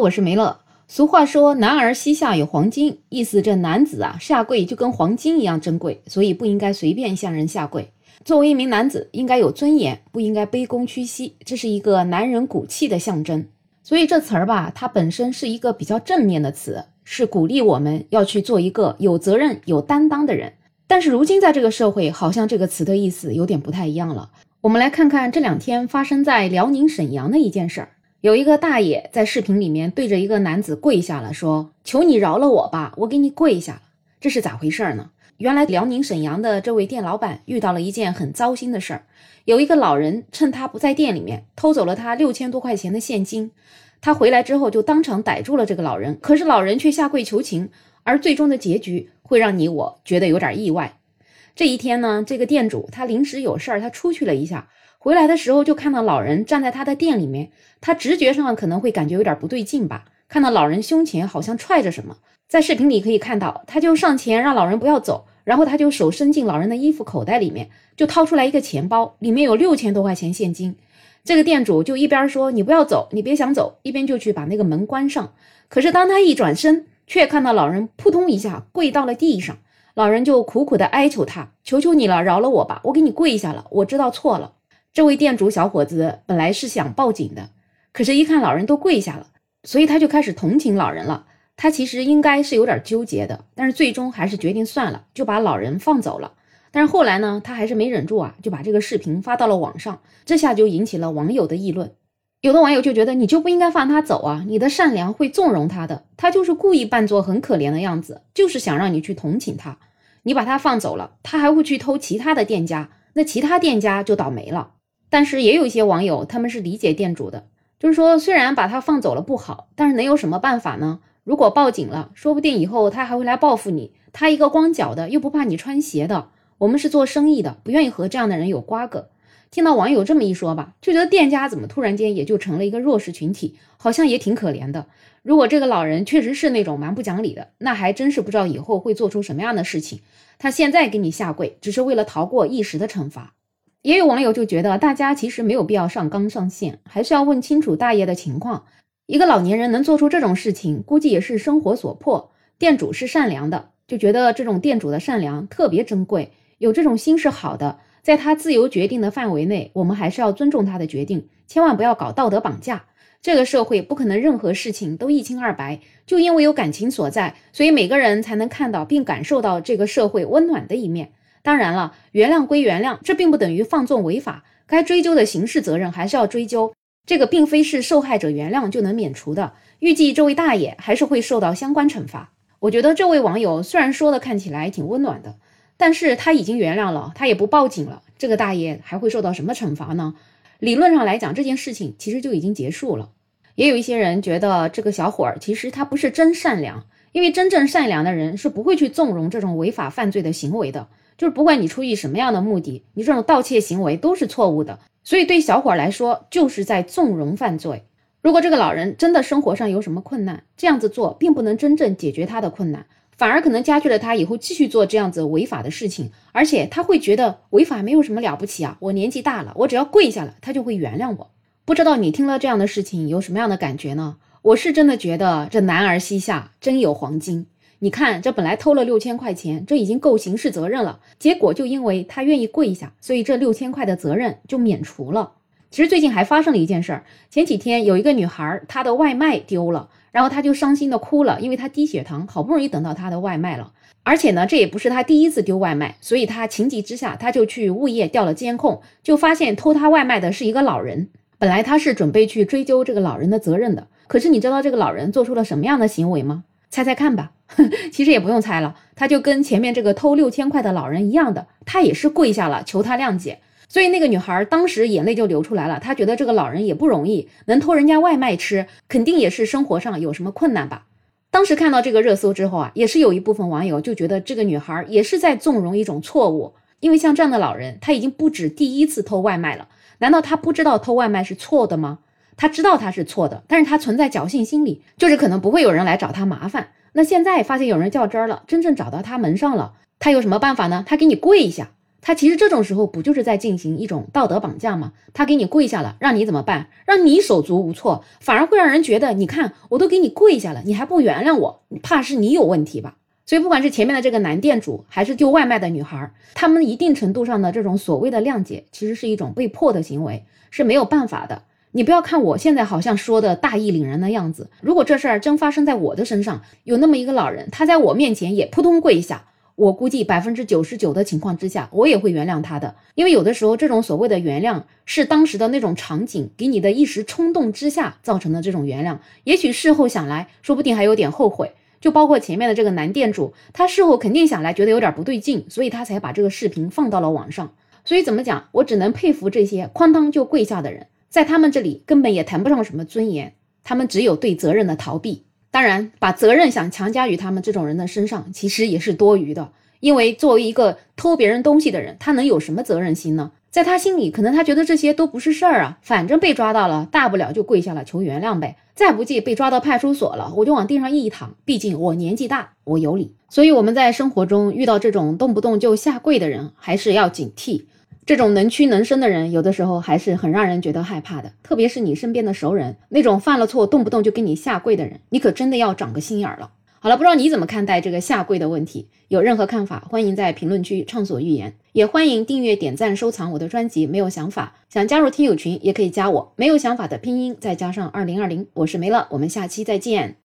我是梅乐。俗话说“男儿膝下有黄金”，意思这男子啊下跪就跟黄金一样珍贵，所以不应该随便向人下跪。作为一名男子，应该有尊严，不应该卑躬屈膝，这是一个男人骨气的象征。所以这词儿吧，它本身是一个比较正面的词，是鼓励我们要去做一个有责任、有担当的人。但是如今在这个社会，好像这个词的意思有点不太一样了。我们来看看这两天发生在辽宁沈阳的一件事儿。有一个大爷在视频里面对着一个男子跪下了，说：“求你饶了我吧，我给你跪下了。”这是咋回事呢？原来辽宁沈阳的这位店老板遇到了一件很糟心的事儿，有一个老人趁他不在店里面偷走了他六千多块钱的现金，他回来之后就当场逮住了这个老人，可是老人却下跪求情，而最终的结局会让你我觉得有点意外。这一天呢，这个店主他临时有事儿，他出去了一下。回来的时候就看到老人站在他的店里面，他直觉上可能会感觉有点不对劲吧，看到老人胸前好像揣着什么，在视频里可以看到，他就上前让老人不要走，然后他就手伸进老人的衣服口袋里面，就掏出来一个钱包，里面有六千多块钱现金。这个店主就一边说你不要走，你别想走，一边就去把那个门关上。可是当他一转身，却看到老人扑通一下跪到了地上，老人就苦苦的哀求他，求求你了，饶了我吧，我给你跪下了，我知道错了。这位店主小伙子本来是想报警的，可是，一看老人都跪下了，所以他就开始同情老人了。他其实应该是有点纠结的，但是最终还是决定算了，就把老人放走了。但是后来呢，他还是没忍住啊，就把这个视频发到了网上，这下就引起了网友的议论。有的网友就觉得，你就不应该放他走啊，你的善良会纵容他的，他就是故意扮作很可怜的样子，就是想让你去同情他。你把他放走了，他还会去偷其他的店家，那其他店家就倒霉了。但是也有一些网友，他们是理解店主的，就是说，虽然把他放走了不好，但是能有什么办法呢？如果报警了，说不定以后他还会来报复你。他一个光脚的，又不怕你穿鞋的，我们是做生意的，不愿意和这样的人有瓜葛。听到网友这么一说吧，就觉得店家怎么突然间也就成了一个弱势群体，好像也挺可怜的。如果这个老人确实是那种蛮不讲理的，那还真是不知道以后会做出什么样的事情。他现在给你下跪，只是为了逃过一时的惩罚。也有网友就觉得，大家其实没有必要上纲上线，还是要问清楚大爷的情况。一个老年人能做出这种事情，估计也是生活所迫。店主是善良的，就觉得这种店主的善良特别珍贵，有这种心是好的。在他自由决定的范围内，我们还是要尊重他的决定，千万不要搞道德绑架。这个社会不可能任何事情都一清二白，就因为有感情所在，所以每个人才能看到并感受到这个社会温暖的一面。当然了，原谅归原谅，这并不等于放纵违法。该追究的刑事责任还是要追究，这个并非是受害者原谅就能免除的。预计这位大爷还是会受到相关惩罚。我觉得这位网友虽然说的看起来挺温暖的，但是他已经原谅了，他也不报警了，这个大爷还会受到什么惩罚呢？理论上来讲，这件事情其实就已经结束了。也有一些人觉得这个小伙儿其实他不是真善良，因为真正善良的人是不会去纵容这种违法犯罪的行为的。就是不管你出于什么样的目的，你这种盗窃行为都是错误的。所以对小伙来说，就是在纵容犯罪。如果这个老人真的生活上有什么困难，这样子做并不能真正解决他的困难，反而可能加剧了他以后继续做这样子违法的事情。而且他会觉得违法没有什么了不起啊，我年纪大了，我只要跪下了，他就会原谅我。不知道你听了这样的事情有什么样的感觉呢？我是真的觉得这男儿膝下真有黄金。你看，这本来偷了六千块钱，这已经够刑事责任了。结果就因为他愿意跪下，所以这六千块的责任就免除了。其实最近还发生了一件事儿，前几天有一个女孩，她的外卖丢了，然后她就伤心的哭了，因为她低血糖，好不容易等到她的外卖了，而且呢，这也不是她第一次丢外卖，所以她情急之下，她就去物业调了监控，就发现偷她外卖的是一个老人。本来她是准备去追究这个老人的责任的，可是你知道这个老人做出了什么样的行为吗？猜猜看吧，其实也不用猜了，他就跟前面这个偷六千块的老人一样的，他也是跪下了求他谅解。所以那个女孩当时眼泪就流出来了，她觉得这个老人也不容易，能偷人家外卖吃，肯定也是生活上有什么困难吧。当时看到这个热搜之后啊，也是有一部分网友就觉得这个女孩也是在纵容一种错误，因为像这样的老人，他已经不止第一次偷外卖了，难道他不知道偷外卖是错的吗？他知道他是错的，但是他存在侥幸心理，就是可能不会有人来找他麻烦。那现在发现有人较真儿了，真正找到他门上了，他有什么办法呢？他给你跪一下，他其实这种时候不就是在进行一种道德绑架吗？他给你跪下了，让你怎么办？让你手足无措，反而会让人觉得，你看我都给你跪下了，你还不原谅我，怕是你有问题吧？所以不管是前面的这个男店主，还是丢外卖的女孩，他们一定程度上的这种所谓的谅解，其实是一种被迫的行为，是没有办法的。你不要看我现在好像说的大义凛然的样子，如果这事儿真发生在我的身上，有那么一个老人，他在我面前也扑通跪下。我估计百分之九十九的情况之下，我也会原谅他的，因为有的时候这种所谓的原谅是当时的那种场景给你的一时冲动之下造成的这种原谅，也许事后想来说不定还有点后悔。就包括前面的这个男店主，他事后肯定想来觉得有点不对劲，所以他才把这个视频放到了网上。所以怎么讲，我只能佩服这些哐当就跪下的人，在他们这里根本也谈不上什么尊严，他们只有对责任的逃避。当然，把责任想强加于他们这种人的身上，其实也是多余的。因为作为一个偷别人东西的人，他能有什么责任心呢？在他心里，可能他觉得这些都不是事儿啊，反正被抓到了，大不了就跪下了求原谅呗。再不济，被抓到派出所了，我就往地上一躺。毕竟我年纪大，我有理。所以我们在生活中遇到这种动不动就下跪的人，还是要警惕。这种能屈能伸的人，有的时候还是很让人觉得害怕的。特别是你身边的熟人，那种犯了错动不动就给你下跪的人，你可真的要长个心眼儿了。好了，不知道你怎么看待这个下跪的问题？有任何看法，欢迎在评论区畅所欲言。也欢迎订阅、点赞、收藏我的专辑。没有想法，想加入听友群，也可以加我。没有想法的拼音再加上二零二零，我是梅乐，我们下期再见。